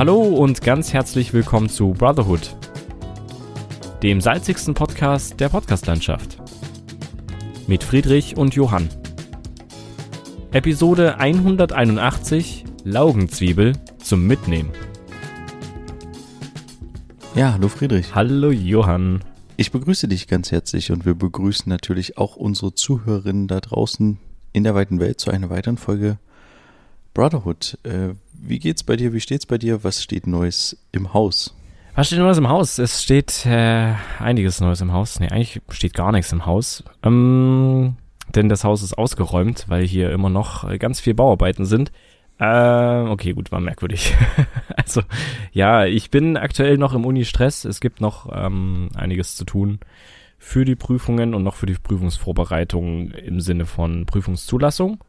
Hallo und ganz herzlich willkommen zu Brotherhood, dem salzigsten Podcast der Podcastlandschaft. Mit Friedrich und Johann. Episode 181 Laugenzwiebel zum Mitnehmen. Ja, hallo Friedrich. Hallo Johann. Ich begrüße dich ganz herzlich und wir begrüßen natürlich auch unsere Zuhörerinnen da draußen in der weiten Welt zu einer weiteren Folge Brotherhood. Äh, wie geht's bei dir? Wie steht's bei dir? Was steht Neues im Haus? Was steht Neues im Haus? Es steht äh, einiges Neues im Haus. Nee, eigentlich steht gar nichts im Haus. Ähm, denn das Haus ist ausgeräumt, weil hier immer noch ganz viel Bauarbeiten sind. Äh, okay, gut, war merkwürdig. also, ja, ich bin aktuell noch im Uni-Stress. Es gibt noch ähm, einiges zu tun für die Prüfungen und noch für die Prüfungsvorbereitung im Sinne von Prüfungszulassung.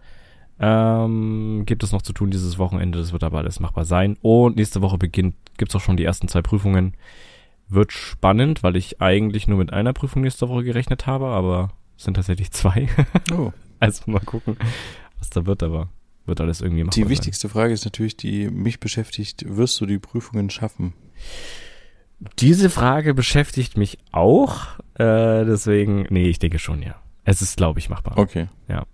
Ähm, gibt es noch zu tun dieses Wochenende, das wird aber alles machbar sein. Und nächste Woche beginnt, gibt's auch schon die ersten zwei Prüfungen. Wird spannend, weil ich eigentlich nur mit einer Prüfung nächste Woche gerechnet habe, aber es sind tatsächlich zwei. Oh. also mal gucken, was da wird, aber wird alles irgendwie machbar Die wichtigste Frage ist natürlich, die mich beschäftigt, wirst du die Prüfungen schaffen? Diese Frage beschäftigt mich auch, äh, deswegen, nee, ich denke schon, ja. Es ist, glaube ich, machbar. Okay. Ja.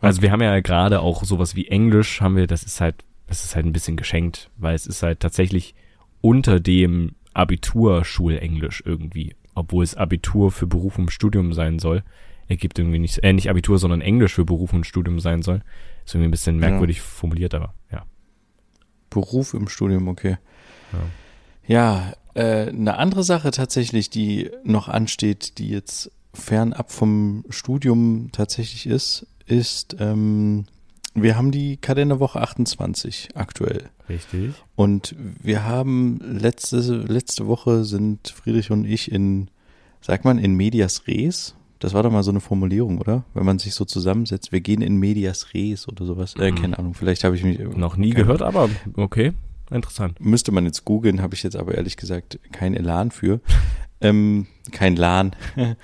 Also wir haben ja gerade auch sowas wie Englisch, haben wir, das ist halt, das ist halt ein bisschen geschenkt, weil es ist halt tatsächlich unter dem Abiturschulenglisch irgendwie, obwohl es Abitur für Beruf und Studium sein soll. Ergibt irgendwie nicht, äh, nicht Abitur, sondern Englisch für Beruf und Studium sein soll. Ist irgendwie ein bisschen merkwürdig ja. formuliert, aber ja. Beruf im Studium, okay. Ja, ja äh, eine andere Sache tatsächlich, die noch ansteht, die jetzt fernab vom Studium tatsächlich ist, ist, ähm, wir haben die Kalenderwoche 28 aktuell. Richtig. Und wir haben letzte, letzte Woche sind Friedrich und ich in, sagt man, in Medias Res. Das war doch mal so eine Formulierung, oder? Wenn man sich so zusammensetzt, wir gehen in Medias Res oder sowas. Äh, mhm. keine Ahnung, vielleicht habe ich mich. Noch nie gehört, aber okay. Interessant. Müsste man jetzt googeln, habe ich jetzt aber ehrlich gesagt kein Elan für. ähm, kein Lan.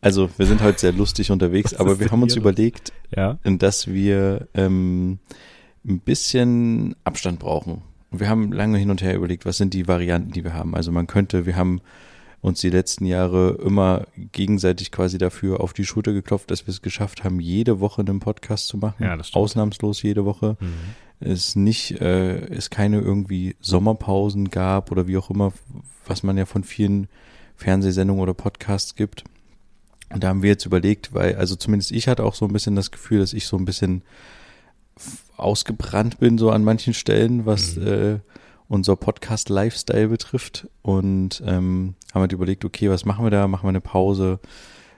Also wir sind heute sehr lustig unterwegs, Was aber wir haben uns hier? überlegt, ja? dass wir ähm, ein bisschen Abstand brauchen. Und wir haben lange hin und her überlegt, was sind die Varianten, die wir haben. Also man könnte, wir haben uns die letzten Jahre immer gegenseitig quasi dafür auf die Schulter geklopft, dass wir es geschafft haben, jede Woche einen Podcast zu machen. Ja, das Ausnahmslos jede Woche. Mhm. Es nicht, äh, es keine irgendwie Sommerpausen gab oder wie auch immer, was man ja von vielen Fernsehsendungen oder Podcasts gibt. Und da haben wir jetzt überlegt, weil, also zumindest ich hatte auch so ein bisschen das Gefühl, dass ich so ein bisschen ausgebrannt bin, so an manchen Stellen, was mhm. äh, unser Podcast-Lifestyle betrifft. Und ähm, haben halt überlegt, okay, was machen wir da? Machen wir eine Pause?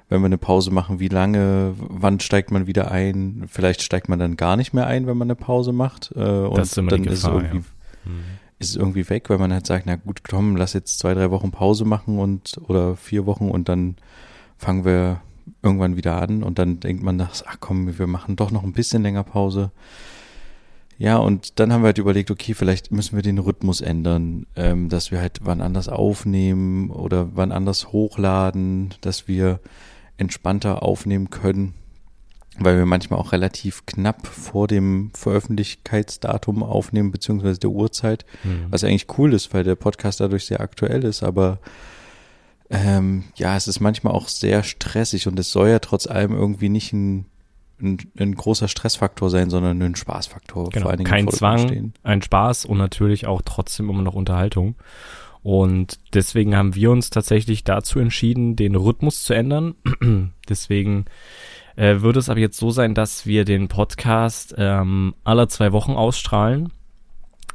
Wenn wir eine Pause machen, wie lange? Wann steigt man wieder ein? Vielleicht steigt man dann gar nicht mehr ein, wenn man eine Pause macht. Äh, und das ist immer dann die Gefahr, ist, irgendwie, ja. mhm. ist es irgendwie weg, weil man halt sagt, na gut, komm, lass jetzt zwei, drei Wochen Pause machen und oder vier Wochen und dann fangen wir irgendwann wieder an und dann denkt man, ach komm, wir machen doch noch ein bisschen länger Pause. Ja, und dann haben wir halt überlegt, okay, vielleicht müssen wir den Rhythmus ändern, ähm, dass wir halt wann anders aufnehmen oder wann anders hochladen, dass wir entspannter aufnehmen können, weil wir manchmal auch relativ knapp vor dem Veröffentlichkeitsdatum aufnehmen, beziehungsweise der Uhrzeit, mhm. was eigentlich cool ist, weil der Podcast dadurch sehr aktuell ist, aber ähm, ja, es ist manchmal auch sehr stressig und es soll ja trotz allem irgendwie nicht ein, ein, ein großer Stressfaktor sein, sondern ein Spaßfaktor. Genau, vor allen Dingen kein Zwang, stehen. ein Spaß und natürlich auch trotzdem immer noch Unterhaltung. Und deswegen haben wir uns tatsächlich dazu entschieden, den Rhythmus zu ändern. deswegen äh, würde es aber jetzt so sein, dass wir den Podcast ähm, alle zwei Wochen ausstrahlen.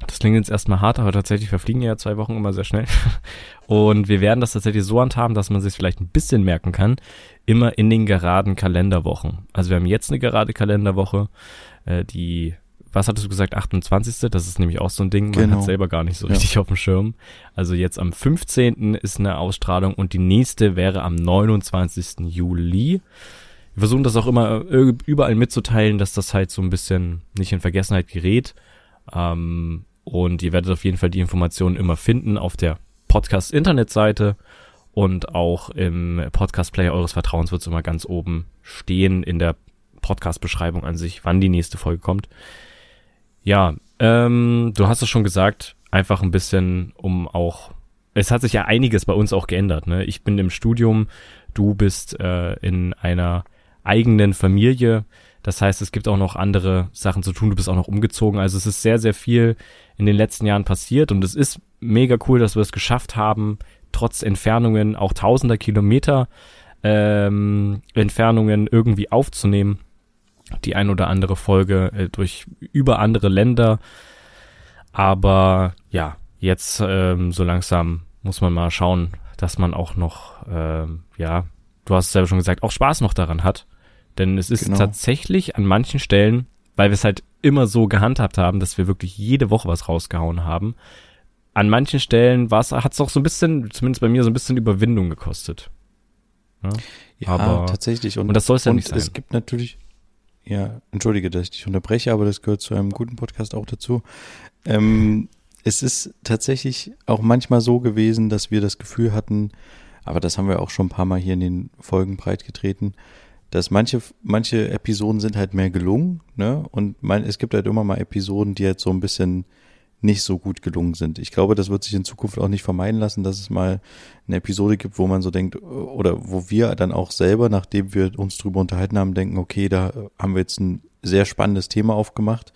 Das klingt jetzt erstmal hart, aber tatsächlich verfliegen ja zwei Wochen immer sehr schnell. Und wir werden das tatsächlich so handhaben, dass man sich vielleicht ein bisschen merken kann, immer in den geraden Kalenderwochen. Also wir haben jetzt eine gerade Kalenderwoche, äh, die, was hattest du gesagt, 28. Das ist nämlich auch so ein Ding, man genau. hat selber gar nicht so richtig ja. auf dem Schirm. Also jetzt am 15. ist eine Ausstrahlung und die nächste wäre am 29. Juli. Wir versuchen das auch immer überall mitzuteilen, dass das halt so ein bisschen nicht in Vergessenheit gerät. Ähm, und ihr werdet auf jeden Fall die Informationen immer finden auf der Podcast-Internetseite und auch im Podcast-Player eures Vertrauens wird es immer ganz oben stehen in der Podcast-Beschreibung an sich, wann die nächste Folge kommt. Ja, ähm, du hast es schon gesagt, einfach ein bisschen, um auch, es hat sich ja einiges bei uns auch geändert. Ne? Ich bin im Studium, du bist äh, in einer eigenen Familie. Das heißt, es gibt auch noch andere Sachen zu tun. Du bist auch noch umgezogen. Also es ist sehr, sehr viel in den letzten Jahren passiert und es ist mega cool, dass wir es geschafft haben, trotz Entfernungen auch tausender Kilometer ähm, Entfernungen irgendwie aufzunehmen. Die ein oder andere Folge äh, durch über andere Länder. Aber ja, jetzt ähm, so langsam muss man mal schauen, dass man auch noch, ähm, ja, du hast es selber schon gesagt, auch Spaß noch daran hat. Denn es ist genau. tatsächlich an manchen Stellen, weil wir es halt immer so gehandhabt haben, dass wir wirklich jede Woche was rausgehauen haben, an manchen Stellen hat es auch so ein bisschen, zumindest bei mir, so ein bisschen Überwindung gekostet. Ja, ja aber, tatsächlich. Und, und das soll es ja nicht sein. Es gibt natürlich, ja, entschuldige, dass ich dich unterbreche, aber das gehört zu einem guten Podcast auch dazu. Ähm, es ist tatsächlich auch manchmal so gewesen, dass wir das Gefühl hatten, aber das haben wir auch schon ein paar Mal hier in den Folgen breitgetreten, dass manche, manche Episoden sind halt mehr gelungen, ne? Und man, es gibt halt immer mal Episoden, die halt so ein bisschen nicht so gut gelungen sind. Ich glaube, das wird sich in Zukunft auch nicht vermeiden lassen, dass es mal eine Episode gibt, wo man so denkt, oder wo wir dann auch selber, nachdem wir uns drüber unterhalten haben, denken, okay, da haben wir jetzt ein sehr spannendes Thema aufgemacht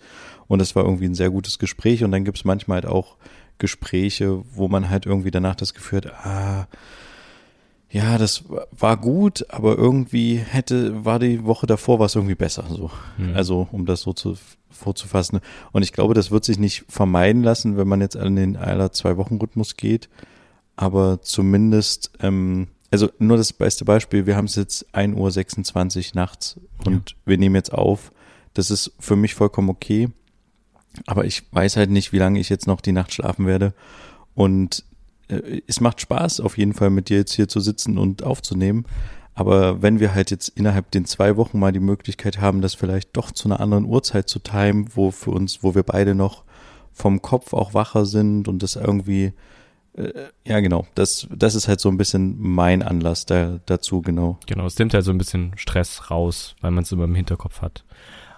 und das war irgendwie ein sehr gutes Gespräch und dann gibt es manchmal halt auch Gespräche, wo man halt irgendwie danach das Gefühl hat, ah, ja, das war gut, aber irgendwie hätte, war die Woche davor was irgendwie besser, so. Mhm. Also, um das so zu, vorzufassen. Und ich glaube, das wird sich nicht vermeiden lassen, wenn man jetzt an den aller zwei Wochen Rhythmus geht. Aber zumindest, ähm, also nur das beste Beispiel, wir haben es jetzt 1.26 Uhr nachts und ja. wir nehmen jetzt auf. Das ist für mich vollkommen okay. Aber ich weiß halt nicht, wie lange ich jetzt noch die Nacht schlafen werde. Und es macht Spaß, auf jeden Fall mit dir jetzt hier zu sitzen und aufzunehmen. Aber wenn wir halt jetzt innerhalb den zwei Wochen mal die Möglichkeit haben, das vielleicht doch zu einer anderen Uhrzeit zu timen, wo für uns, wo wir beide noch vom Kopf auch wacher sind und das irgendwie, äh, ja genau, das, das ist halt so ein bisschen mein Anlass da, dazu, genau. Genau, es nimmt halt so ein bisschen Stress raus, weil man es immer im Hinterkopf hat.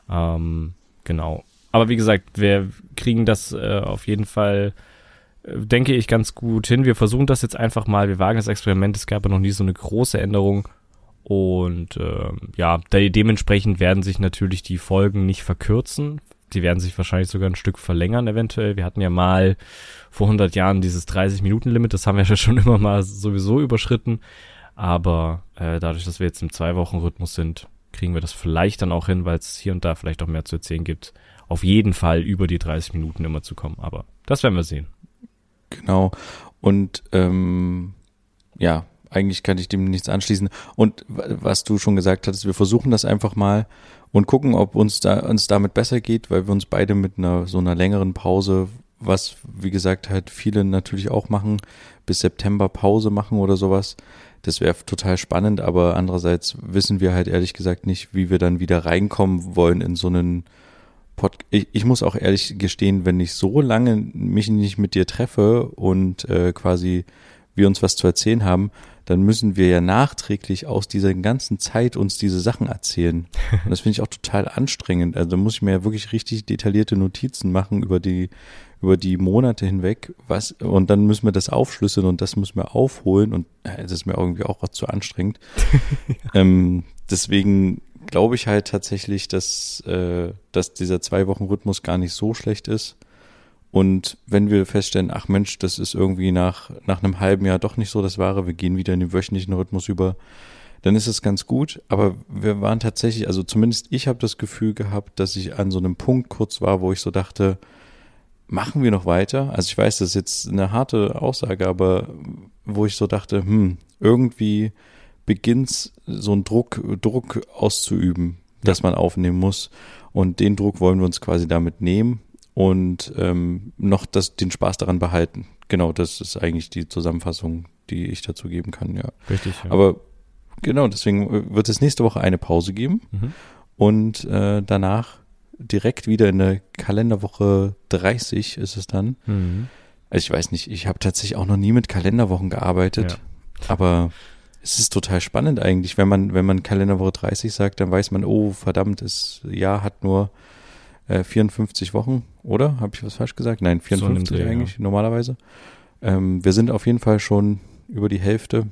Ähm, genau. Aber wie gesagt, wir kriegen das äh, auf jeden Fall denke ich, ganz gut hin. Wir versuchen das jetzt einfach mal. Wir wagen das Experiment. Es gab ja noch nie so eine große Änderung. Und äh, ja, de dementsprechend werden sich natürlich die Folgen nicht verkürzen. Die werden sich wahrscheinlich sogar ein Stück verlängern eventuell. Wir hatten ja mal vor 100 Jahren dieses 30-Minuten-Limit. Das haben wir ja schon immer mal sowieso überschritten. Aber äh, dadurch, dass wir jetzt im Zwei-Wochen-Rhythmus sind, kriegen wir das vielleicht dann auch hin, weil es hier und da vielleicht auch mehr zu erzählen gibt. Auf jeden Fall über die 30 Minuten immer zu kommen. Aber das werden wir sehen. Genau. Und ähm, ja, eigentlich kann ich dem nichts anschließen. Und was du schon gesagt hattest, wir versuchen das einfach mal und gucken, ob uns da uns damit besser geht, weil wir uns beide mit einer so einer längeren Pause, was wie gesagt halt viele natürlich auch machen, bis September Pause machen oder sowas. Das wäre total spannend, aber andererseits wissen wir halt ehrlich gesagt nicht, wie wir dann wieder reinkommen wollen in so einen Pod ich, ich muss auch ehrlich gestehen, wenn ich so lange mich nicht mit dir treffe und äh, quasi wir uns was zu erzählen haben, dann müssen wir ja nachträglich aus dieser ganzen Zeit uns diese Sachen erzählen. Und das finde ich auch total anstrengend. Also da muss ich mir ja wirklich richtig detaillierte Notizen machen über die, über die Monate hinweg, was, und dann müssen wir das aufschlüsseln und das müssen wir aufholen und äh, das ist mir irgendwie auch zu anstrengend. ja. ähm, deswegen glaube ich halt tatsächlich, dass, äh, dass dieser zwei Wochen Rhythmus gar nicht so schlecht ist. Und wenn wir feststellen, ach Mensch, das ist irgendwie nach, nach einem halben Jahr doch nicht so das Wahre, wir gehen wieder in den wöchentlichen Rhythmus über, dann ist es ganz gut. Aber wir waren tatsächlich, also zumindest ich habe das Gefühl gehabt, dass ich an so einem Punkt kurz war, wo ich so dachte, machen wir noch weiter? Also ich weiß, das ist jetzt eine harte Aussage, aber wo ich so dachte, hm, irgendwie beginnt so ein Druck, Druck auszuüben, ja. dass man aufnehmen muss. Und den Druck wollen wir uns quasi damit nehmen und ähm, noch das, den Spaß daran behalten. Genau, das ist eigentlich die Zusammenfassung, die ich dazu geben kann, ja. Richtig, ja. Aber genau, deswegen wird es nächste Woche eine Pause geben mhm. und äh, danach direkt wieder in der Kalenderwoche 30 ist es dann. Mhm. Also ich weiß nicht, ich habe tatsächlich auch noch nie mit Kalenderwochen gearbeitet, ja. aber es ist total spannend eigentlich, wenn man, wenn man Kalenderwoche 30 sagt, dann weiß man, oh verdammt, das Jahr hat nur äh, 54 Wochen oder? Habe ich was falsch gesagt? Nein, 54 so eigentlich ja. normalerweise. Ähm, wir sind auf jeden Fall schon über die Hälfte.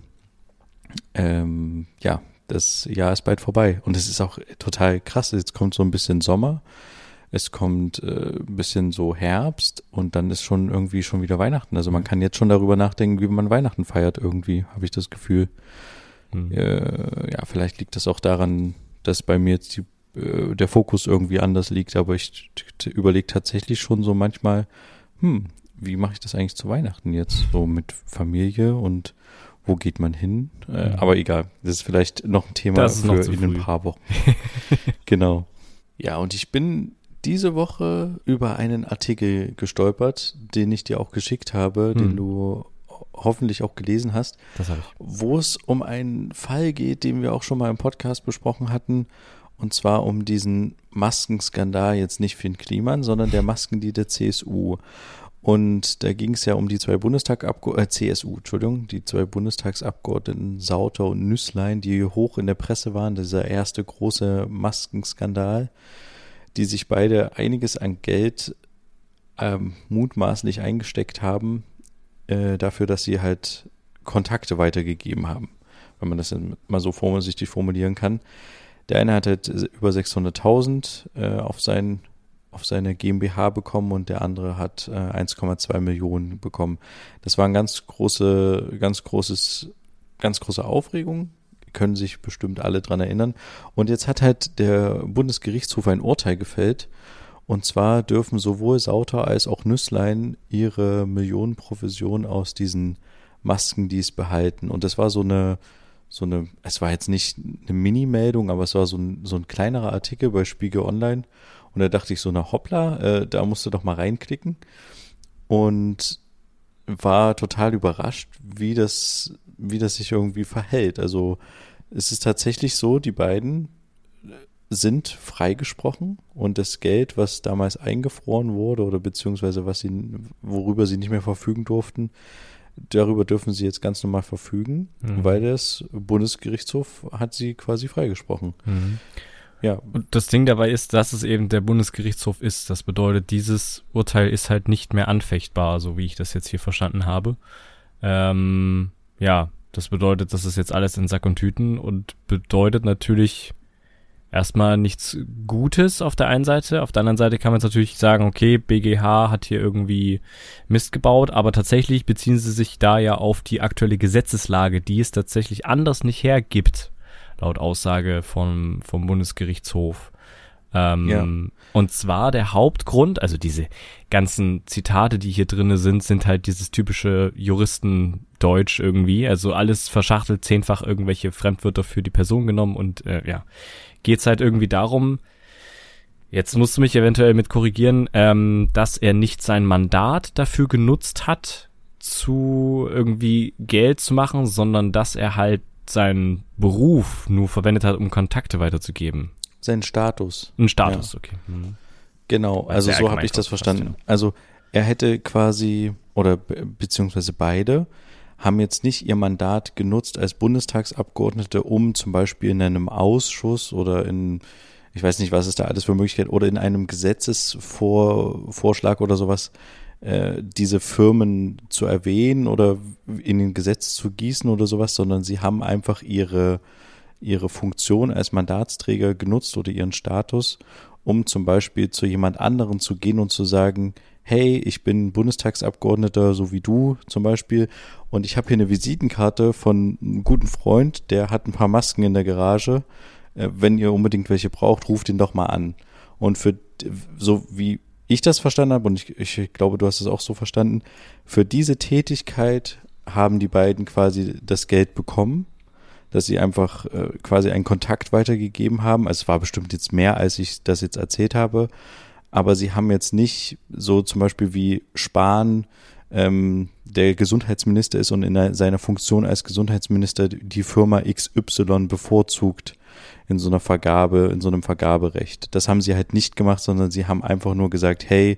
Ähm, ja, das Jahr ist bald vorbei und es ist auch total krass. Jetzt kommt so ein bisschen Sommer, es kommt äh, ein bisschen so Herbst und dann ist schon irgendwie schon wieder Weihnachten. Also man kann jetzt schon darüber nachdenken, wie man Weihnachten feiert irgendwie, habe ich das Gefühl. Mhm. Äh, ja, vielleicht liegt das auch daran, dass bei mir jetzt die äh, der Fokus irgendwie anders liegt, aber ich überlege tatsächlich schon so manchmal, hm, wie mache ich das eigentlich zu Weihnachten jetzt? So mit Familie und wo geht man hin? Äh, aber egal, das ist vielleicht noch ein Thema für in ein paar Wochen. genau. Ja, und ich bin diese Woche über einen Artikel gestolpert, den ich dir auch geschickt habe, hm. den du hoffentlich auch gelesen hast, wo es um einen Fall geht, den wir auch schon mal im Podcast besprochen hatten, und zwar um diesen Maskenskandal jetzt nicht Finn Kliman, sondern der Maskendeal der CSU. Und da ging es ja um die zwei Bundestagabgeordneten, äh, CSU, Entschuldigung, die zwei Bundestagsabgeordneten Sauter und Nüßlein, die hoch in der Presse waren, dieser erste große Maskenskandal, die sich beide einiges an Geld ähm, mutmaßlich eingesteckt haben, äh, dafür, dass sie halt Kontakte weitergegeben haben, wenn man das mal so vorsichtig formulieren kann. Der eine hat halt über 600.000 äh, auf, sein, auf seine GmbH bekommen und der andere hat äh, 1,2 Millionen bekommen. Das war ein ganz große, ganz großes, ganz große Aufregung. Können sich bestimmt alle dran erinnern. Und jetzt hat halt der Bundesgerichtshof ein Urteil gefällt. Und zwar dürfen sowohl Sauter als auch Nüsslein ihre Millionenprovision aus diesen Masken dies behalten. Und das war so eine, so eine, es war jetzt nicht eine Mini-Meldung, aber es war so ein, so ein kleinerer Artikel bei Spiegel Online. Und da dachte ich so, na hoppla, äh, da musst du doch mal reinklicken. Und war total überrascht, wie das, wie das sich irgendwie verhält. Also es ist tatsächlich so, die beiden sind freigesprochen und das Geld, was damals eingefroren wurde oder beziehungsweise was sie, worüber sie nicht mehr verfügen durften, darüber dürfen sie jetzt ganz normal verfügen, mhm. weil das Bundesgerichtshof hat sie quasi freigesprochen. Mhm. Ja. Und das Ding dabei ist, dass es eben der Bundesgerichtshof ist. Das bedeutet, dieses Urteil ist halt nicht mehr anfechtbar, so wie ich das jetzt hier verstanden habe. Ähm, ja, das bedeutet, das ist jetzt alles in Sack und Tüten und bedeutet natürlich erstmal nichts Gutes auf der einen Seite. Auf der anderen Seite kann man jetzt natürlich sagen, okay, BGH hat hier irgendwie Mist gebaut, aber tatsächlich beziehen sie sich da ja auf die aktuelle Gesetzeslage, die es tatsächlich anders nicht hergibt, laut Aussage vom, vom Bundesgerichtshof. Ähm, ja. Und zwar der Hauptgrund, also diese ganzen Zitate, die hier drinne sind, sind halt dieses typische Juristendeutsch irgendwie. Also alles verschachtelt, zehnfach irgendwelche Fremdwörter für die Person genommen und äh, ja, geht's halt irgendwie darum, jetzt musst du mich eventuell mit korrigieren, ähm, dass er nicht sein Mandat dafür genutzt hat, zu irgendwie Geld zu machen, sondern dass er halt seinen Beruf nur verwendet hat, um Kontakte weiterzugeben. Sein Status. Ein Status, ja. okay. Mhm. Genau, also so habe ich das verstanden. Also er hätte quasi, oder beziehungsweise beide, haben jetzt nicht ihr Mandat genutzt als Bundestagsabgeordnete, um zum Beispiel in einem Ausschuss oder in, ich weiß nicht, was es da alles für Möglichkeiten, oder in einem Gesetzesvorschlag oder sowas, äh, diese Firmen zu erwähnen oder in den Gesetz zu gießen oder sowas, sondern sie haben einfach ihre, ihre Funktion als Mandatsträger genutzt oder ihren Status, um zum Beispiel zu jemand anderen zu gehen und zu sagen, hey, ich bin Bundestagsabgeordneter, so wie du zum Beispiel, und ich habe hier eine Visitenkarte von einem guten Freund, der hat ein paar Masken in der Garage. Äh, wenn ihr unbedingt welche braucht, ruft ihn doch mal an. Und für so wie ich das verstanden habe, und ich, ich glaube, du hast es auch so verstanden, für diese Tätigkeit haben die beiden quasi das Geld bekommen, dass sie einfach äh, quasi einen Kontakt weitergegeben haben. Also es war bestimmt jetzt mehr, als ich das jetzt erzählt habe, aber sie haben jetzt nicht so zum Beispiel wie Spahn ähm, der Gesundheitsminister ist und in seiner Funktion als Gesundheitsminister die Firma XY bevorzugt in so einer Vergabe, in so einem Vergaberecht. Das haben sie halt nicht gemacht, sondern sie haben einfach nur gesagt, hey,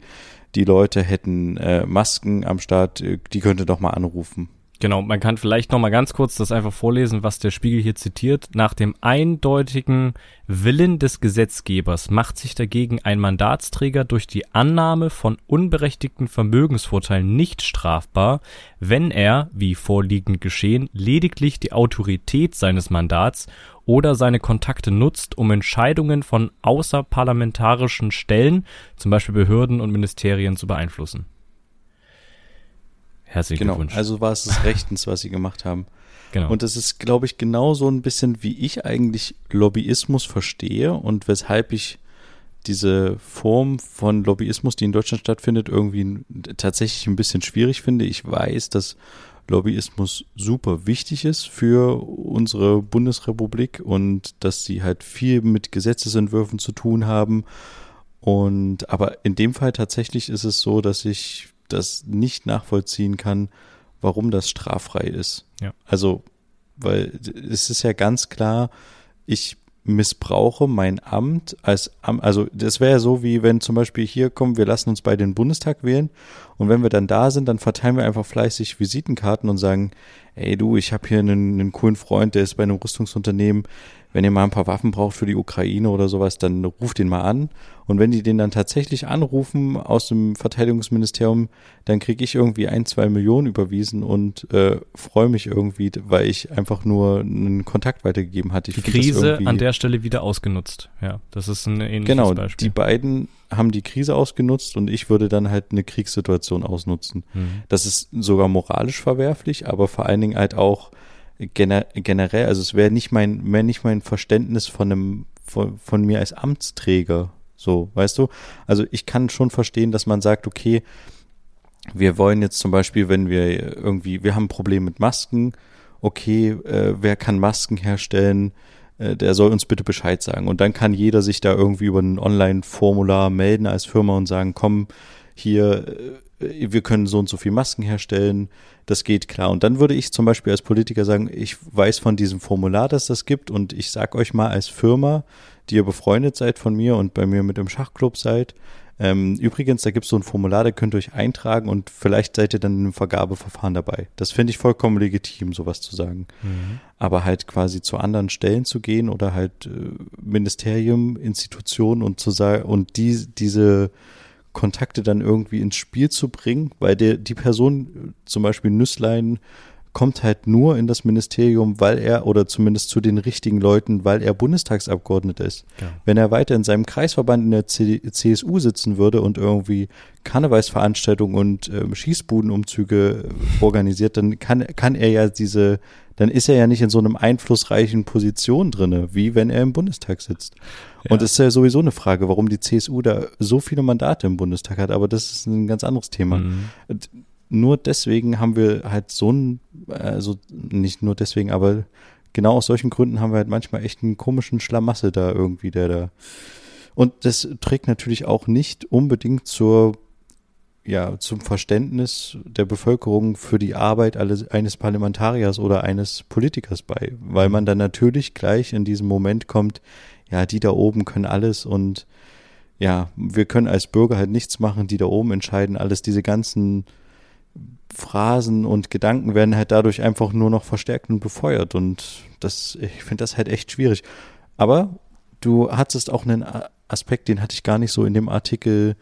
die Leute hätten äh, Masken am Start, die könnte doch mal anrufen. Genau, man kann vielleicht noch mal ganz kurz das einfach vorlesen, was der Spiegel hier zitiert. Nach dem eindeutigen Willen des Gesetzgebers macht sich dagegen ein Mandatsträger durch die Annahme von unberechtigten Vermögensvorteilen nicht strafbar, wenn er, wie vorliegend geschehen, lediglich die Autorität seines Mandats oder seine Kontakte nutzt, um Entscheidungen von außerparlamentarischen Stellen, zum Beispiel Behörden und Ministerien, zu beeinflussen. Herzlichen genau, Glückwunsch. Also war es des Rechtens, was sie gemacht haben. Genau. Und das ist, glaube ich, genau so ein bisschen, wie ich eigentlich Lobbyismus verstehe und weshalb ich diese Form von Lobbyismus, die in Deutschland stattfindet, irgendwie tatsächlich ein bisschen schwierig finde. Ich weiß, dass Lobbyismus super wichtig ist für unsere Bundesrepublik und dass sie halt viel mit Gesetzesentwürfen zu tun haben. Und aber in dem Fall tatsächlich ist es so, dass ich das nicht nachvollziehen kann, warum das straffrei ist. Ja. Also, weil es ist ja ganz klar, ich missbrauche mein Amt als Amt, also das wäre ja so, wie wenn zum Beispiel hier kommen, wir lassen uns bei den Bundestag wählen und wenn wir dann da sind, dann verteilen wir einfach fleißig Visitenkarten und sagen, ey du, ich habe hier einen, einen coolen Freund, der ist bei einem Rüstungsunternehmen, wenn ihr mal ein paar Waffen braucht für die Ukraine oder sowas, dann ruft den mal an. Und wenn die den dann tatsächlich anrufen aus dem Verteidigungsministerium, dann kriege ich irgendwie ein, zwei Millionen überwiesen und äh, freue mich irgendwie, weil ich einfach nur einen Kontakt weitergegeben hatte. Ich die Krise an der Stelle wieder ausgenutzt. Ja, das ist ein ähnliches genau, Beispiel. Genau, die beiden haben die Krise ausgenutzt und ich würde dann halt eine Kriegssituation ausnutzen. Mhm. Das ist sogar moralisch verwerflich, aber vor allen Dingen halt auch gener generell, also es wäre nicht mein, mehr nicht mein Verständnis von einem, von, von mir als Amtsträger. So, weißt du? Also ich kann schon verstehen, dass man sagt, okay, wir wollen jetzt zum Beispiel, wenn wir irgendwie, wir haben ein Problem mit Masken, okay, äh, wer kann Masken herstellen? Äh, der soll uns bitte Bescheid sagen. Und dann kann jeder sich da irgendwie über ein Online-Formular melden als Firma und sagen, komm, hier, äh, wir können so und so viel Masken herstellen, das geht klar. Und dann würde ich zum Beispiel als Politiker sagen, ich weiß von diesem Formular, dass das gibt und ich sag euch mal als Firma, die ihr befreundet seid von mir und bei mir mit dem Schachclub seid, ähm, übrigens, da gibt es so ein Formular, da könnt ihr euch eintragen und vielleicht seid ihr dann im Vergabeverfahren dabei. Das finde ich vollkommen legitim, sowas zu sagen. Mhm. Aber halt quasi zu anderen Stellen zu gehen oder halt äh, Ministerium, Institutionen und zu sagen und die, diese Kontakte dann irgendwie ins Spiel zu bringen, weil der, die Person, zum Beispiel Nüsslein, kommt halt nur in das Ministerium, weil er oder zumindest zu den richtigen Leuten, weil er Bundestagsabgeordneter ist. Ja. Wenn er weiter in seinem Kreisverband in der C CSU sitzen würde und irgendwie Karnevalsveranstaltungen und ähm, Schießbudenumzüge organisiert, dann kann, kann er ja diese, dann ist er ja nicht in so einem einflussreichen Position drinne, wie wenn er im Bundestag sitzt. Ja. Und es ist ja sowieso eine Frage, warum die CSU da so viele Mandate im Bundestag hat, aber das ist ein ganz anderes Thema. Mhm nur deswegen haben wir halt so ein, also nicht nur deswegen, aber genau aus solchen Gründen haben wir halt manchmal echt einen komischen Schlamasse da irgendwie, der da. Und das trägt natürlich auch nicht unbedingt zur, ja, zum Verständnis der Bevölkerung für die Arbeit eines Parlamentariers oder eines Politikers bei, weil man dann natürlich gleich in diesem Moment kommt, ja, die da oben können alles und ja, wir können als Bürger halt nichts machen, die da oben entscheiden alles, diese ganzen Phrasen und Gedanken werden halt dadurch einfach nur noch verstärkt und befeuert. Und das, ich finde das halt echt schwierig. Aber du hattest auch einen Aspekt, den hatte ich gar nicht so in dem Artikel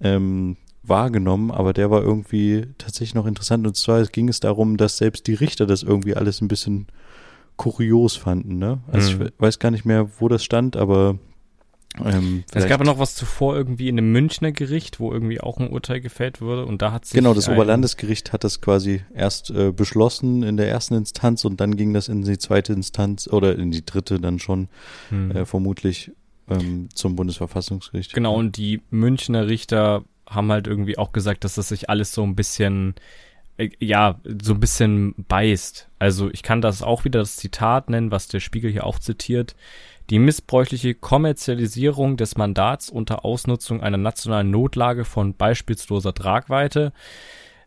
ähm, wahrgenommen, aber der war irgendwie tatsächlich noch interessant. Und zwar ging es darum, dass selbst die Richter das irgendwie alles ein bisschen kurios fanden. Ne? Also mhm. ich weiß gar nicht mehr, wo das stand, aber ähm, es gab ja noch was zuvor irgendwie in einem Münchner Gericht, wo irgendwie auch ein Urteil gefällt wurde und da hat sich Genau, das Oberlandesgericht hat das quasi erst äh, beschlossen in der ersten Instanz und dann ging das in die zweite Instanz oder in die dritte dann schon hm. äh, vermutlich ähm, zum Bundesverfassungsgericht. Genau, und die Münchner Richter haben halt irgendwie auch gesagt, dass das sich alles so ein bisschen äh, ja, so ein bisschen beißt. Also ich kann das auch wieder das Zitat nennen, was der Spiegel hier auch zitiert die missbräuchliche Kommerzialisierung des Mandats unter Ausnutzung einer nationalen Notlage von beispielsloser Tragweite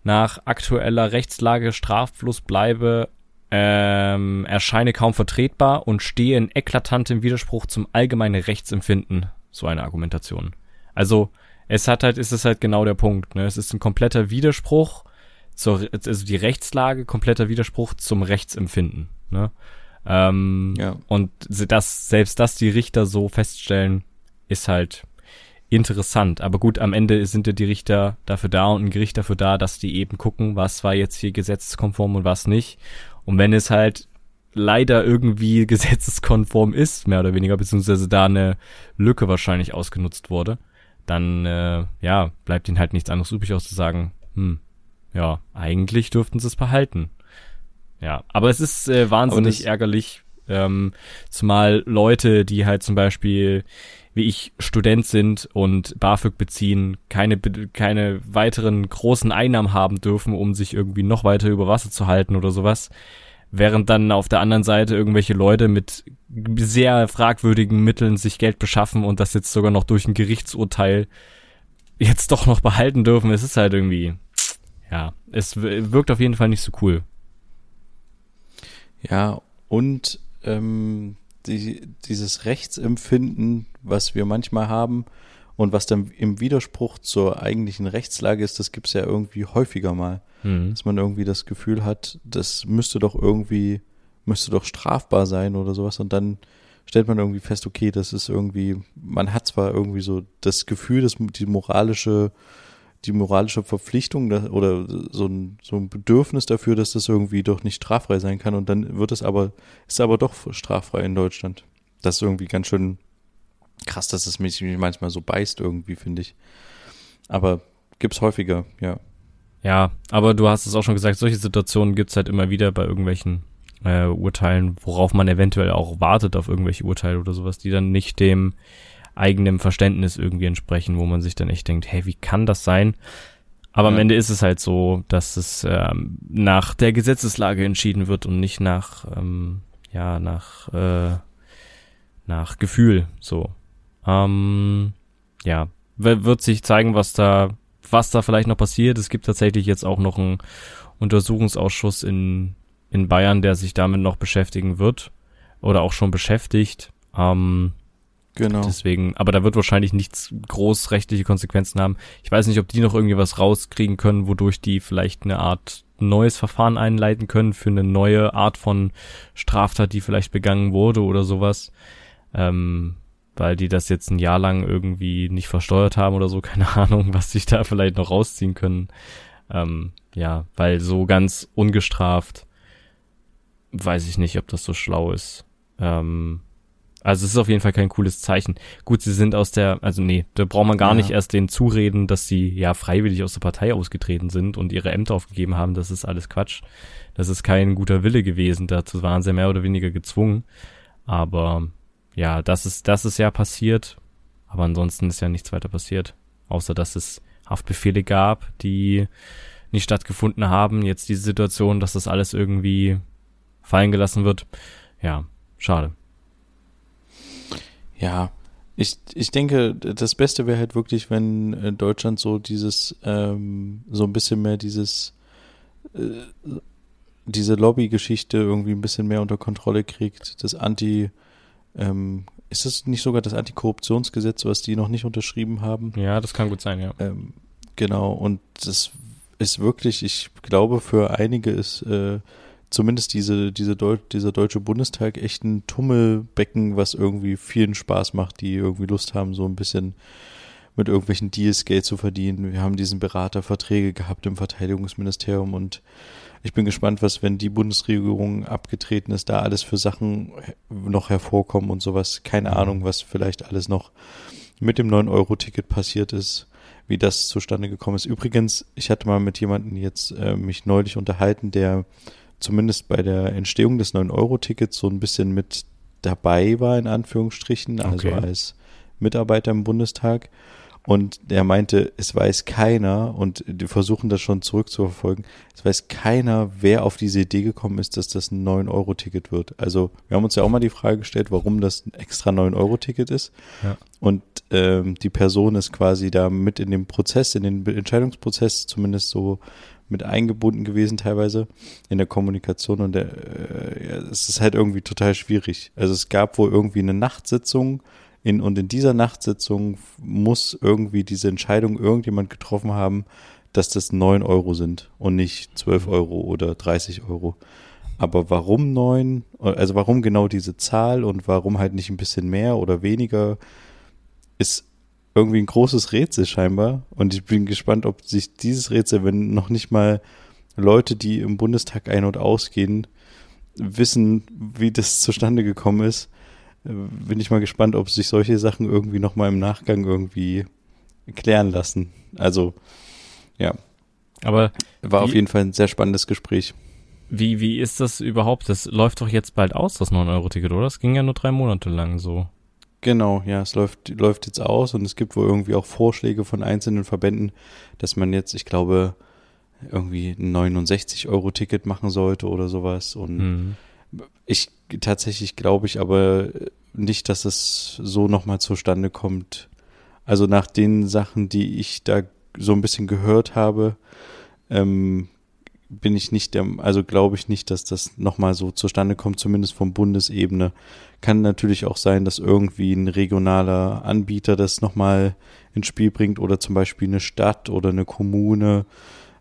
nach aktueller Rechtslage straflos bleibe, ähm, erscheine kaum vertretbar und stehe in eklatantem Widerspruch zum allgemeinen Rechtsempfinden. So eine Argumentation. Also es hat halt, ist es halt genau der Punkt. Ne? Es ist ein kompletter Widerspruch zur, also die Rechtslage kompletter Widerspruch zum Rechtsempfinden. Ne? Ähm, ja. Und das, selbst dass die Richter so feststellen, ist halt interessant. Aber gut, am Ende sind ja die Richter dafür da und ein Gericht dafür da, dass die eben gucken, was war jetzt hier gesetzeskonform und was nicht. Und wenn es halt leider irgendwie gesetzeskonform ist, mehr oder weniger, beziehungsweise da eine Lücke wahrscheinlich ausgenutzt wurde, dann äh, ja, bleibt ihnen halt nichts anderes übrig, als zu sagen, hm, ja, eigentlich dürften sie es behalten. Ja, aber es ist äh, wahnsinnig ärgerlich, ähm, zumal Leute, die halt zum Beispiel wie ich Student sind und BAföG beziehen, keine, keine weiteren großen Einnahmen haben dürfen, um sich irgendwie noch weiter über Wasser zu halten oder sowas. Während dann auf der anderen Seite irgendwelche Leute mit sehr fragwürdigen Mitteln sich Geld beschaffen und das jetzt sogar noch durch ein Gerichtsurteil jetzt doch noch behalten dürfen. Es ist halt irgendwie, ja, es wirkt auf jeden Fall nicht so cool. Ja, und ähm, die, dieses Rechtsempfinden, was wir manchmal haben und was dann im Widerspruch zur eigentlichen Rechtslage ist, das gibt's ja irgendwie häufiger mal. Mhm. Dass man irgendwie das Gefühl hat, das müsste doch irgendwie, müsste doch strafbar sein oder sowas und dann stellt man irgendwie fest, okay, das ist irgendwie, man hat zwar irgendwie so das Gefühl, dass die moralische die moralische Verpflichtung oder so ein, so ein Bedürfnis dafür, dass das irgendwie doch nicht straffrei sein kann und dann wird es aber, ist aber doch straffrei in Deutschland. Das ist irgendwie ganz schön krass, dass es mich manchmal so beißt irgendwie, finde ich. Aber gibt's häufiger, ja. Ja, aber du hast es auch schon gesagt, solche Situationen gibt's halt immer wieder bei irgendwelchen äh, Urteilen, worauf man eventuell auch wartet auf irgendwelche Urteile oder sowas, die dann nicht dem eigenem Verständnis irgendwie entsprechen, wo man sich dann echt denkt, hey, wie kann das sein? Aber ja. am Ende ist es halt so, dass es ähm, nach der Gesetzeslage entschieden wird und nicht nach, ähm, ja, nach, äh, nach Gefühl, so. Ähm, ja, wird sich zeigen, was da, was da vielleicht noch passiert. Es gibt tatsächlich jetzt auch noch einen Untersuchungsausschuss in, in Bayern, der sich damit noch beschäftigen wird oder auch schon beschäftigt. Ähm, Genau. Deswegen, aber da wird wahrscheinlich nichts groß rechtliche Konsequenzen haben. Ich weiß nicht, ob die noch irgendwie was rauskriegen können, wodurch die vielleicht eine Art neues Verfahren einleiten können für eine neue Art von Straftat, die vielleicht begangen wurde oder sowas. Ähm, weil die das jetzt ein Jahr lang irgendwie nicht versteuert haben oder so, keine Ahnung, was sich da vielleicht noch rausziehen können. Ähm, ja, weil so ganz ungestraft weiß ich nicht, ob das so schlau ist. Ähm, also es ist auf jeden Fall kein cooles Zeichen. Gut, sie sind aus der, also nee, da braucht man gar ja. nicht erst denen zureden, dass sie ja freiwillig aus der Partei ausgetreten sind und ihre Ämter aufgegeben haben. Das ist alles Quatsch. Das ist kein guter Wille gewesen. Dazu waren sie mehr oder weniger gezwungen. Aber ja, das ist, das ist ja passiert. Aber ansonsten ist ja nichts weiter passiert. Außer dass es Haftbefehle gab, die nicht stattgefunden haben. Jetzt diese Situation, dass das alles irgendwie fallen gelassen wird. Ja, schade. Ja, ich, ich denke, das Beste wäre halt wirklich, wenn äh, Deutschland so dieses, ähm, so ein bisschen mehr dieses, äh, diese Lobbygeschichte irgendwie ein bisschen mehr unter Kontrolle kriegt. Das Anti, ähm, ist das nicht sogar das Antikorruptionsgesetz, was die noch nicht unterschrieben haben? Ja, das kann gut sein, ja. Ähm, genau, und das ist wirklich, ich glaube, für einige ist äh, zumindest diese, diese Deu dieser Deutsche Bundestag echt ein Tummelbecken, was irgendwie vielen Spaß macht, die irgendwie Lust haben, so ein bisschen mit irgendwelchen Deals Geld zu verdienen. Wir haben diesen Beraterverträge gehabt im Verteidigungsministerium und ich bin gespannt, was, wenn die Bundesregierung abgetreten ist, da alles für Sachen noch hervorkommen und sowas. Keine mhm. Ahnung, was vielleicht alles noch mit dem 9-Euro-Ticket passiert ist, wie das zustande gekommen ist. Übrigens, ich hatte mal mit jemandem jetzt äh, mich neulich unterhalten, der zumindest bei der Entstehung des 9-Euro-Tickets so ein bisschen mit dabei war, in Anführungsstrichen, also okay. als Mitarbeiter im Bundestag. Und er meinte, es weiß keiner, und die versuchen das schon zurückzuverfolgen, es weiß keiner, wer auf diese Idee gekommen ist, dass das ein 9-Euro-Ticket wird. Also wir haben uns ja auch mal die Frage gestellt, warum das ein extra 9-Euro-Ticket ist. Ja. Und ähm, die Person ist quasi da mit in dem Prozess, in den Entscheidungsprozess zumindest so mit eingebunden gewesen teilweise in der Kommunikation und der, äh, ja, es ist halt irgendwie total schwierig. Also es gab wohl irgendwie eine Nachtsitzung in, und in dieser Nachtsitzung muss irgendwie diese Entscheidung irgendjemand getroffen haben, dass das 9 Euro sind und nicht 12 Euro oder 30 Euro. Aber warum 9? Also warum genau diese Zahl und warum halt nicht ein bisschen mehr oder weniger, ist irgendwie ein großes Rätsel scheinbar. Und ich bin gespannt, ob sich dieses Rätsel, wenn noch nicht mal Leute, die im Bundestag ein- und ausgehen, wissen, wie das zustande gekommen ist, bin ich mal gespannt, ob sich solche Sachen irgendwie nochmal im Nachgang irgendwie klären lassen. Also, ja. Aber war wie, auf jeden Fall ein sehr spannendes Gespräch. Wie, wie ist das überhaupt? Das läuft doch jetzt bald aus, das 9-Euro-Ticket, oder? Das ging ja nur drei Monate lang so. Genau, ja, es läuft, läuft jetzt aus und es gibt wohl irgendwie auch Vorschläge von einzelnen Verbänden, dass man jetzt, ich glaube, irgendwie ein 69-Euro-Ticket machen sollte oder sowas. Und mhm. ich tatsächlich glaube ich aber nicht, dass es so nochmal zustande kommt. Also nach den Sachen, die ich da so ein bisschen gehört habe, ähm, bin ich nicht der, also glaube ich nicht, dass das nochmal so zustande kommt, zumindest von Bundesebene. Kann natürlich auch sein, dass irgendwie ein regionaler Anbieter das nochmal ins Spiel bringt oder zum Beispiel eine Stadt oder eine Kommune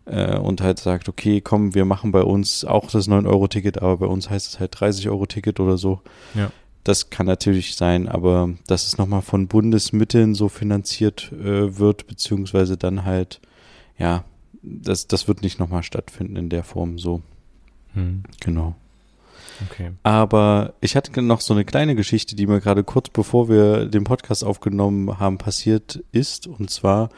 äh, und halt sagt, okay, komm, wir machen bei uns auch das 9-Euro-Ticket, aber bei uns heißt es halt 30-Euro-Ticket oder so. Ja. Das kann natürlich sein, aber dass es nochmal von Bundesmitteln so finanziert äh, wird, beziehungsweise dann halt, ja, das, das wird nicht nochmal stattfinden in der Form so. Hm. Genau. Okay. Aber ich hatte noch so eine kleine Geschichte, die mir gerade kurz bevor wir den Podcast aufgenommen haben, passiert ist. Und zwar,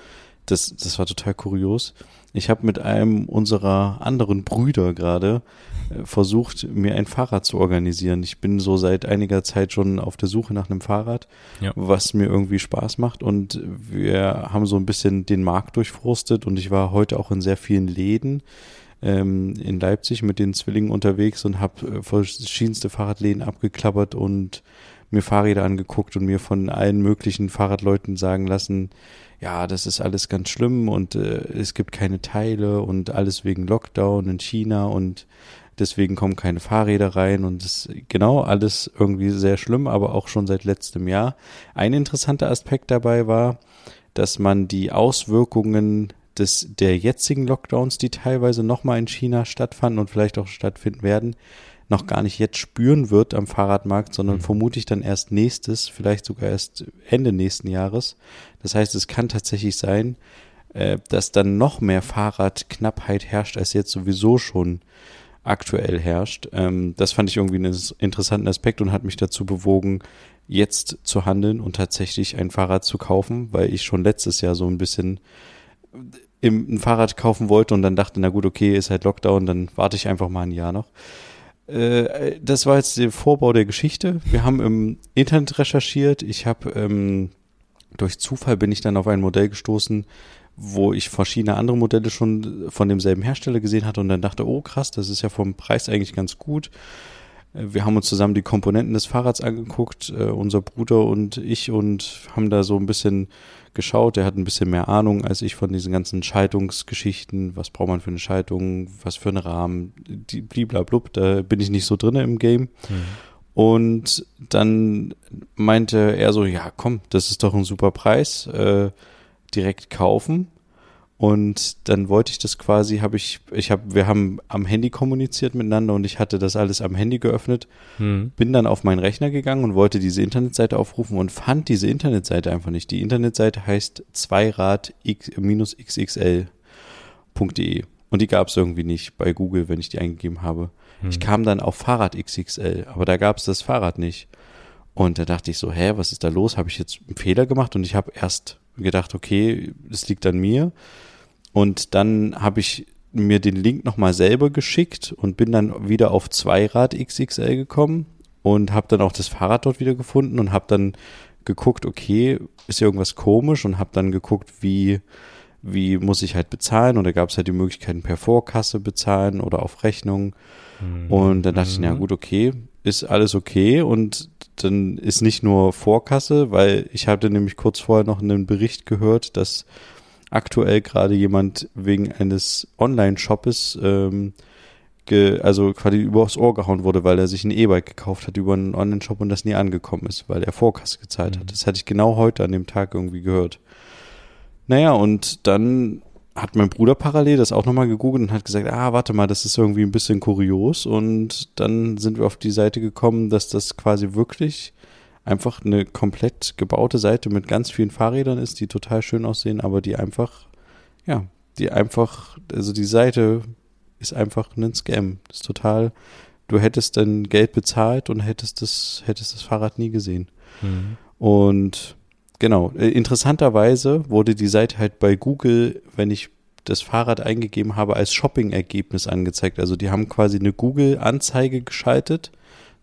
das, das war total kurios. Ich habe mit einem unserer anderen Brüder gerade äh, versucht, mir ein Fahrrad zu organisieren. Ich bin so seit einiger Zeit schon auf der Suche nach einem Fahrrad, ja. was mir irgendwie Spaß macht. Und wir haben so ein bisschen den Markt durchforstet und ich war heute auch in sehr vielen Läden ähm, in Leipzig mit den Zwillingen unterwegs und habe äh, verschiedenste Fahrradläden abgeklappert und mir Fahrräder angeguckt und mir von allen möglichen Fahrradleuten sagen lassen, ja, das ist alles ganz schlimm und äh, es gibt keine Teile und alles wegen Lockdown in China und deswegen kommen keine Fahrräder rein und das genau alles irgendwie sehr schlimm, aber auch schon seit letztem Jahr. Ein interessanter Aspekt dabei war, dass man die Auswirkungen des der jetzigen Lockdowns, die teilweise nochmal in China stattfanden und vielleicht auch stattfinden werden, noch gar nicht jetzt spüren wird am Fahrradmarkt, sondern mhm. vermutlich dann erst nächstes, vielleicht sogar erst Ende nächsten Jahres. Das heißt, es kann tatsächlich sein, äh, dass dann noch mehr Fahrradknappheit herrscht, als jetzt sowieso schon aktuell herrscht. Ähm, das fand ich irgendwie einen interessanten Aspekt und hat mich dazu bewogen, jetzt zu handeln und tatsächlich ein Fahrrad zu kaufen, weil ich schon letztes Jahr so ein bisschen im, ein Fahrrad kaufen wollte und dann dachte, na gut, okay, ist halt Lockdown, dann warte ich einfach mal ein Jahr noch. Äh, das war jetzt der Vorbau der Geschichte. Wir haben im Internet recherchiert. Ich habe ähm, durch Zufall bin ich dann auf ein Modell gestoßen, wo ich verschiedene andere Modelle schon von demselben Hersteller gesehen hatte und dann dachte, oh krass, das ist ja vom Preis eigentlich ganz gut. Äh, wir haben uns zusammen die Komponenten des Fahrrads angeguckt, äh, unser Bruder und ich, und haben da so ein bisschen geschaut. Der hat ein bisschen mehr Ahnung als ich von diesen ganzen Schaltungsgeschichten. Was braucht man für eine Schaltung? Was für einen Rahmen? Die bliblablub, da bin ich nicht so drin im Game. Mhm. Und dann meinte er so, ja komm, das ist doch ein super Preis, äh, direkt kaufen. Und dann wollte ich das quasi, habe ich, ich habe, wir haben am Handy kommuniziert miteinander und ich hatte das alles am Handy geöffnet, hm. bin dann auf meinen Rechner gegangen und wollte diese Internetseite aufrufen und fand diese Internetseite einfach nicht. Die Internetseite heißt zweirad-xxl.de und die gab es irgendwie nicht bei Google, wenn ich die eingegeben habe. Hm. Ich kam dann auf Fahrrad XXL, aber da gab es das Fahrrad nicht. Und da dachte ich so, hä, was ist da los? Habe ich jetzt einen Fehler gemacht? Und ich habe erst gedacht, okay, es liegt an mir. Und dann habe ich mir den Link nochmal selber geschickt und bin dann wieder auf Zweirad XXL gekommen und habe dann auch das Fahrrad dort wieder gefunden und habe dann geguckt, okay, ist ja irgendwas komisch und habe dann geguckt, wie wie muss ich halt bezahlen und da gab es halt die Möglichkeiten per Vorkasse bezahlen oder auf Rechnung mhm. und dann dachte ich, na mhm. gut, okay, ist alles okay und dann ist nicht nur Vorkasse, weil ich hatte nämlich kurz vorher noch einen Bericht gehört, dass aktuell gerade jemand wegen eines Online-Shoppes ähm, also quasi übers Ohr gehauen wurde, weil er sich ein E-Bike gekauft hat über einen Online-Shop und das nie angekommen ist, weil er Vorkasse gezahlt mhm. hat. Das hatte ich genau heute an dem Tag irgendwie gehört. Naja, und dann hat mein Bruder parallel das auch nochmal gegoogelt und hat gesagt, ah, warte mal, das ist irgendwie ein bisschen kurios. Und dann sind wir auf die Seite gekommen, dass das quasi wirklich einfach eine komplett gebaute Seite mit ganz vielen Fahrrädern ist, die total schön aussehen, aber die einfach, ja, die einfach, also die Seite ist einfach ein Scam. Das ist total, du hättest dann Geld bezahlt und hättest das, hättest das Fahrrad nie gesehen. Mhm. Und genau, äh, interessanterweise wurde die Seite halt bei Google, wenn ich das Fahrrad eingegeben habe, als Shopping-Ergebnis angezeigt. Also die haben quasi eine Google-Anzeige geschaltet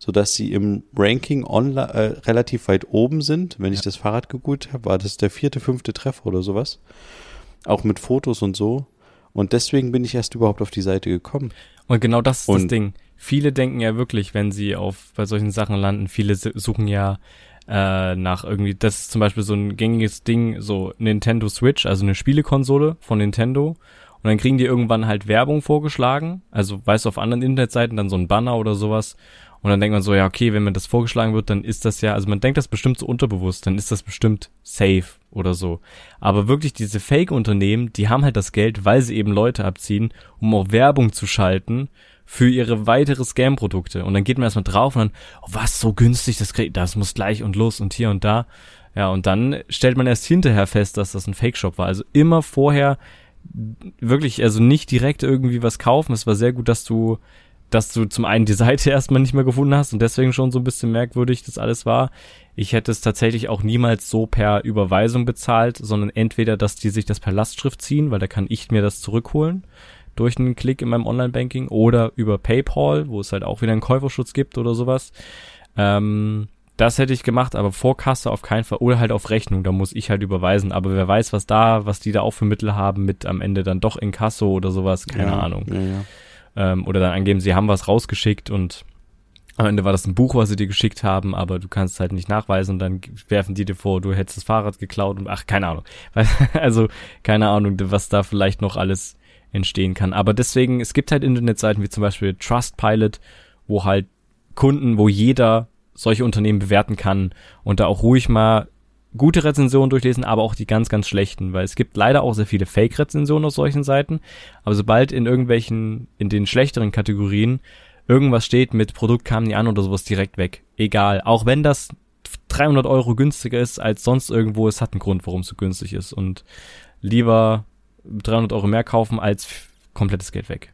sodass sie im Ranking online, äh, relativ weit oben sind. Wenn ja. ich das Fahrrad gegoogelt habe, war das der vierte, fünfte Treffer oder sowas. Auch mit Fotos und so. Und deswegen bin ich erst überhaupt auf die Seite gekommen. Und genau das ist und das Ding. Viele denken ja wirklich, wenn sie auf bei solchen Sachen landen, viele suchen ja äh, nach irgendwie, das ist zum Beispiel so ein gängiges Ding, so Nintendo Switch, also eine Spielekonsole von Nintendo. Und dann kriegen die irgendwann halt Werbung vorgeschlagen. Also weißt du, auf anderen Internetseiten dann so ein Banner oder sowas. Und dann denkt man so, ja, okay, wenn mir das vorgeschlagen wird, dann ist das ja, also man denkt das bestimmt so unterbewusst, dann ist das bestimmt safe oder so. Aber wirklich diese Fake-Unternehmen, die haben halt das Geld, weil sie eben Leute abziehen, um auch Werbung zu schalten für ihre weitere Scam-Produkte. Und dann geht man erstmal drauf und dann, oh, was, so günstig, das kriegt, das muss gleich und los und hier und da. Ja, und dann stellt man erst hinterher fest, dass das ein Fake-Shop war. Also immer vorher wirklich, also nicht direkt irgendwie was kaufen. Es war sehr gut, dass du dass du zum einen die Seite erstmal nicht mehr gefunden hast und deswegen schon so ein bisschen merkwürdig das alles war. Ich hätte es tatsächlich auch niemals so per Überweisung bezahlt, sondern entweder, dass die sich das per Lastschrift ziehen, weil da kann ich mir das zurückholen durch einen Klick in meinem Online-Banking oder über PayPal, wo es halt auch wieder einen Käuferschutz gibt oder sowas. Ähm, das hätte ich gemacht, aber vor Kasse auf keinen Fall oder halt auf Rechnung, da muss ich halt überweisen. Aber wer weiß, was da, was die da auch für Mittel haben mit am Ende dann doch in Kasso oder sowas, keine ja, Ahnung. Ja, ja ähm, oder dann angeben, sie haben was rausgeschickt und am Ende war das ein Buch, was sie dir geschickt haben, aber du kannst halt nicht nachweisen und dann werfen die dir vor, du hättest das Fahrrad geklaut und ach, keine Ahnung. Also keine Ahnung, was da vielleicht noch alles entstehen kann. Aber deswegen, es gibt halt Internetseiten wie zum Beispiel Trustpilot, wo halt Kunden, wo jeder solche Unternehmen bewerten kann und da auch ruhig mal gute Rezensionen durchlesen, aber auch die ganz, ganz schlechten, weil es gibt leider auch sehr viele Fake-Rezensionen auf solchen Seiten. Aber sobald in irgendwelchen, in den schlechteren Kategorien irgendwas steht mit Produkt kam nie an oder sowas direkt weg. Egal. Auch wenn das 300 Euro günstiger ist als sonst irgendwo, es hat einen Grund, warum es so günstig ist. Und lieber 300 Euro mehr kaufen als komplettes Geld weg.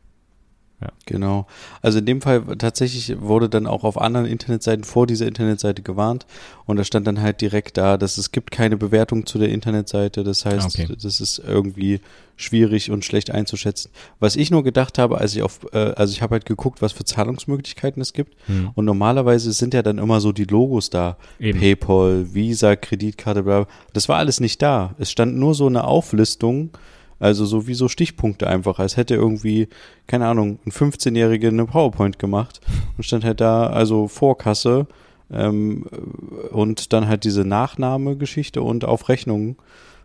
Ja. Genau. Also in dem Fall tatsächlich wurde dann auch auf anderen Internetseiten vor dieser Internetseite gewarnt und da stand dann halt direkt da, dass es gibt keine Bewertung zu der Internetseite. Das heißt, okay. das ist irgendwie schwierig und schlecht einzuschätzen. Was ich nur gedacht habe, als ich auf, äh, also ich habe halt geguckt, was für Zahlungsmöglichkeiten es gibt hm. und normalerweise sind ja dann immer so die Logos da, Eben. PayPal, Visa, Kreditkarte, bla. Das war alles nicht da. Es stand nur so eine Auflistung also so wie so Stichpunkte einfach, als hätte irgendwie, keine Ahnung, ein 15-Jähriger eine PowerPoint gemacht und stand halt da, also Vorkasse ähm, und dann halt diese Nachnahmegeschichte und auf Rechnungen.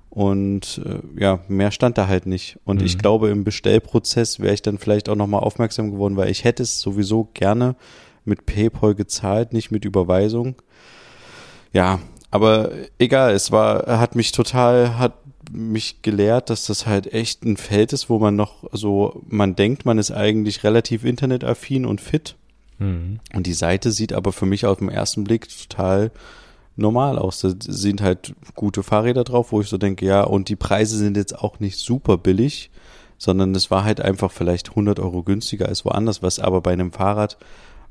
Und äh, ja, mehr stand da halt nicht. Und mhm. ich glaube, im Bestellprozess wäre ich dann vielleicht auch nochmal aufmerksam geworden, weil ich hätte es sowieso gerne mit PayPal gezahlt, nicht mit Überweisung. Ja, aber egal, es war, hat mich total, hat mich gelehrt, dass das halt echt ein Feld ist, wo man noch so, man denkt, man ist eigentlich relativ internetaffin und fit. Mhm. Und die Seite sieht aber für mich auf den ersten Blick total normal aus. Da sind halt gute Fahrräder drauf, wo ich so denke, ja, und die Preise sind jetzt auch nicht super billig, sondern es war halt einfach vielleicht 100 Euro günstiger als woanders, was aber bei einem Fahrrad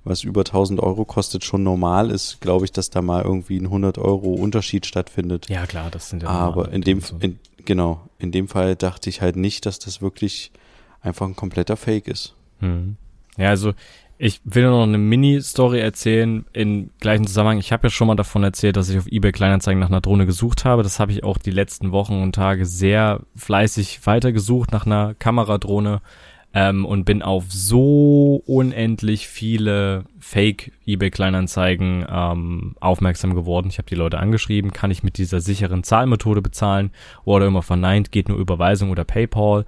was über 1000 Euro kostet, schon normal ist, glaube ich, dass da mal irgendwie ein 100 Euro Unterschied stattfindet. Ja, klar, das sind ja Aber in dem, in, genau, in dem Fall dachte ich halt nicht, dass das wirklich einfach ein kompletter Fake ist. Hm. Ja, also ich will noch eine Mini-Story erzählen in gleichen Zusammenhang. Ich habe ja schon mal davon erzählt, dass ich auf eBay Kleinanzeigen nach einer Drohne gesucht habe. Das habe ich auch die letzten Wochen und Tage sehr fleißig weitergesucht nach einer Kameradrohne ähm, und bin auf so unendlich viele Fake eBay Kleinanzeigen ähm, aufmerksam geworden. Ich habe die Leute angeschrieben, kann ich mit dieser sicheren Zahlmethode bezahlen oder immer verneint, geht nur Überweisung oder PayPal.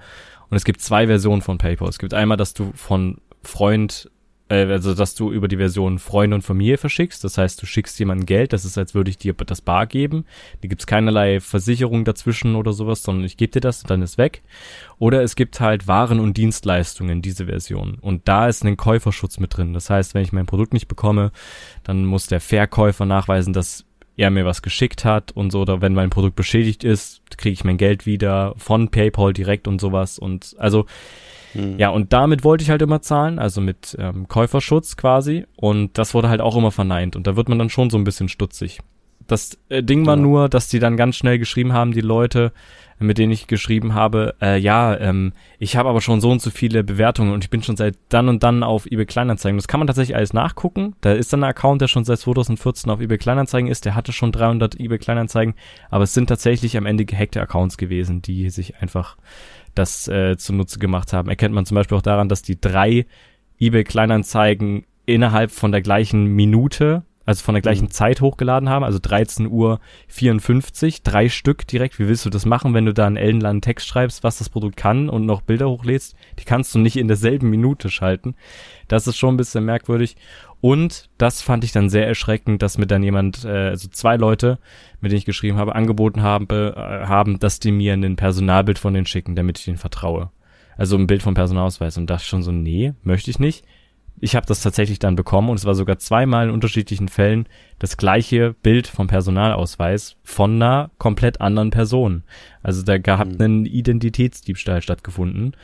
Und es gibt zwei Versionen von PayPal. Es gibt einmal, dass du von Freund äh, also dass du über die Version Freunde und Familie verschickst. Das heißt, du schickst jemandem Geld, das ist, als würde ich dir das Bar geben. Die gibt's keinerlei Versicherung dazwischen oder sowas, sondern ich gebe dir das, dann ist weg. Oder es gibt halt Waren und Dienstleistungen, diese Version. Und da ist ein Käuferschutz mit drin. Das heißt, wenn ich mein Produkt nicht bekomme, dann muss der Verkäufer nachweisen, dass er mir was geschickt hat und so, oder wenn mein Produkt beschädigt ist, kriege ich mein Geld wieder von PayPal direkt und sowas. Und also hm. Ja, und damit wollte ich halt immer zahlen, also mit ähm, Käuferschutz quasi. Und das wurde halt auch immer verneint. Und da wird man dann schon so ein bisschen stutzig. Das äh, Ding war ja. nur, dass die dann ganz schnell geschrieben haben, die Leute, mit denen ich geschrieben habe, äh, ja, ähm, ich habe aber schon so und so viele Bewertungen und ich bin schon seit dann und dann auf eBay Kleinanzeigen. Das kann man tatsächlich alles nachgucken. Da ist dann ein Account, der schon seit 2014 auf eBay Kleinanzeigen ist. Der hatte schon 300 eBay Kleinanzeigen, aber es sind tatsächlich am Ende gehackte Accounts gewesen, die sich einfach das äh, zunutze gemacht haben. Erkennt man zum Beispiel auch daran, dass die drei eBay Kleinanzeigen innerhalb von der gleichen Minute, also von der gleichen mhm. Zeit hochgeladen haben, also 13 Uhr 54, drei Stück direkt. Wie willst du das machen, wenn du da einen ellenlangen Text schreibst, was das Produkt kann und noch Bilder hochlädst? Die kannst du nicht in derselben Minute schalten. Das ist schon ein bisschen merkwürdig. Und das fand ich dann sehr erschreckend, dass mir dann jemand, äh, also zwei Leute, mit denen ich geschrieben habe, angeboten haben, äh, haben, dass die mir ein Personalbild von denen schicken, damit ich denen vertraue. Also ein Bild vom Personalausweis. Und dachte schon so, nee, möchte ich nicht. Ich habe das tatsächlich dann bekommen und es war sogar zweimal in unterschiedlichen Fällen das gleiche Bild vom Personalausweis von einer komplett anderen Person. Also da gab mhm. einen Identitätsdiebstahl stattgefunden.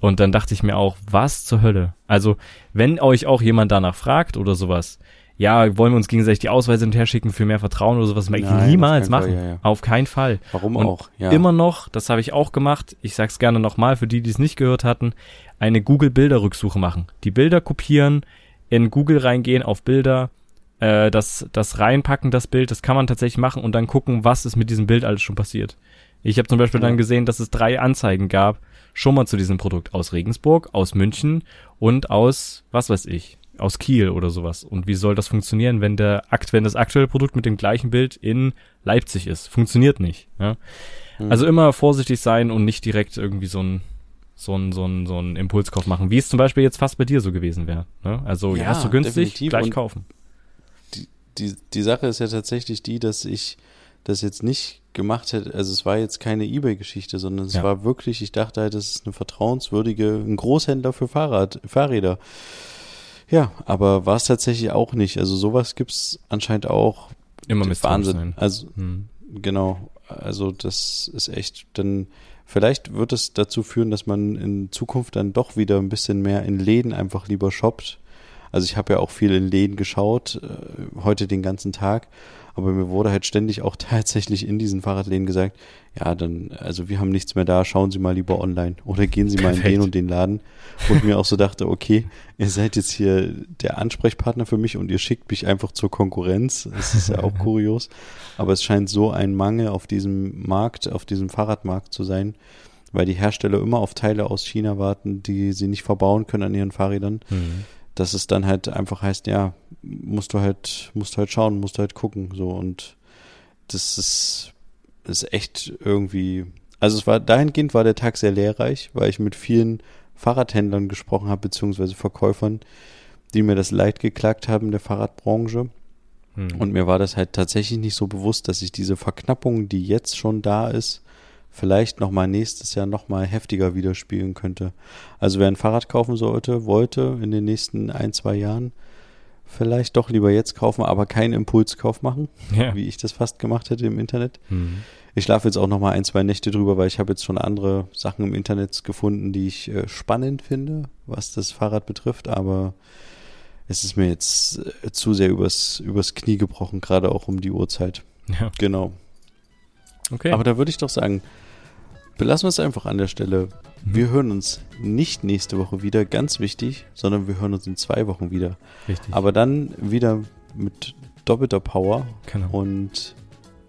Und dann dachte ich mir auch, was zur Hölle? Also, wenn euch auch jemand danach fragt oder sowas, ja, wollen wir uns gegenseitig die Ausweise hinterher schicken für mehr Vertrauen oder sowas, möchte ich niemals machen. Fall, ja, ja. Auf keinen Fall. Warum Und auch? Ja. Immer noch, das habe ich auch gemacht, ich sag's gerne nochmal für die, die es nicht gehört hatten, eine Google-Bilderrücksuche machen. Die Bilder kopieren, in Google reingehen auf Bilder, äh, das, das reinpacken, das Bild, das kann man tatsächlich machen und dann gucken, was ist mit diesem Bild alles schon passiert. Ich habe zum Beispiel dann gesehen, dass es drei Anzeigen gab, schon mal zu diesem Produkt aus Regensburg, aus München und aus, was weiß ich, aus Kiel oder sowas. Und wie soll das funktionieren, wenn der Akt, wenn das aktuelle Produkt mit dem gleichen Bild in Leipzig ist? Funktioniert nicht. Ja? Mhm. Also immer vorsichtig sein und nicht direkt irgendwie so ein so ein, so ein, so ein Impulskauf machen, wie es zum Beispiel jetzt fast bei dir so gewesen wäre. Ne? Also ja, hast du günstig, gleich kaufen. Die, die, die Sache ist ja tatsächlich die, dass ich das jetzt nicht gemacht hätte, also es war jetzt keine Ebay-Geschichte, sondern es ja. war wirklich, ich dachte halt, das ist eine vertrauenswürdige, ein Großhändler für Fahrrad, Fahrräder. Ja, aber war es tatsächlich auch nicht. Also sowas gibt's anscheinend auch. Immer mit Wahnsinn. Also hm. genau, also das ist echt dann vielleicht wird es dazu führen, dass man in Zukunft dann doch wieder ein bisschen mehr in Läden einfach lieber shoppt. Also ich habe ja auch viel in Läden geschaut, äh, heute den ganzen Tag aber mir wurde halt ständig auch tatsächlich in diesen Fahrradläden gesagt, ja, dann, also wir haben nichts mehr da, schauen Sie mal lieber online oder gehen Sie mal Perfekt. in den und den Laden. Und mir auch so dachte, okay, ihr seid jetzt hier der Ansprechpartner für mich und ihr schickt mich einfach zur Konkurrenz. Das ist ja auch kurios. Aber es scheint so ein Mangel auf diesem Markt, auf diesem Fahrradmarkt zu sein, weil die Hersteller immer auf Teile aus China warten, die sie nicht verbauen können an ihren Fahrrädern. Mhm dass es dann halt einfach heißt, ja, musst du halt, musst du halt schauen, musst du halt gucken, so und das ist, ist echt irgendwie, also es war, dahingehend war der Tag sehr lehrreich, weil ich mit vielen Fahrradhändlern gesprochen habe, beziehungsweise Verkäufern, die mir das Leid geklagt haben der Fahrradbranche. Hm. Und mir war das halt tatsächlich nicht so bewusst, dass ich diese Verknappung, die jetzt schon da ist, vielleicht nochmal nächstes Jahr nochmal heftiger widerspielen könnte. Also wer ein Fahrrad kaufen sollte, wollte in den nächsten ein, zwei Jahren, vielleicht doch lieber jetzt kaufen, aber keinen Impulskauf machen, ja. wie ich das fast gemacht hätte im Internet. Mhm. Ich schlafe jetzt auch nochmal ein, zwei Nächte drüber, weil ich habe jetzt schon andere Sachen im Internet gefunden, die ich äh, spannend finde, was das Fahrrad betrifft, aber es ist mir jetzt äh, zu sehr übers, übers Knie gebrochen, gerade auch um die Uhrzeit. Ja. Genau. Okay. Aber da würde ich doch sagen, belassen wir es einfach an der Stelle. Mhm. Wir hören uns nicht nächste Woche wieder, ganz wichtig, sondern wir hören uns in zwei Wochen wieder. Richtig. Aber dann wieder mit doppelter Power. Genau. Und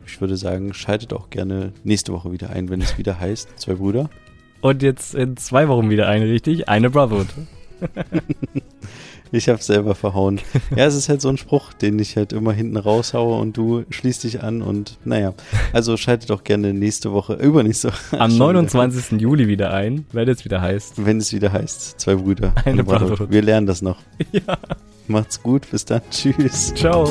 ich würde sagen, schaltet auch gerne nächste Woche wieder ein, wenn es wieder heißt, zwei Brüder. Und jetzt in zwei Wochen wieder ein, richtig? Eine Brotherhood. ich habe selber verhauen. Ja, es ist halt so ein Spruch, den ich halt immer hinten raushaue und du schließt dich an und naja. Also schaltet auch gerne nächste Woche, übernächste Woche. Am 29. Wieder. Juli wieder ein, wenn es wieder heißt. Wenn es wieder heißt, zwei Brüder. Eine, eine Wir lernen das noch. Ja. Macht's gut, bis dann. Tschüss. Ciao.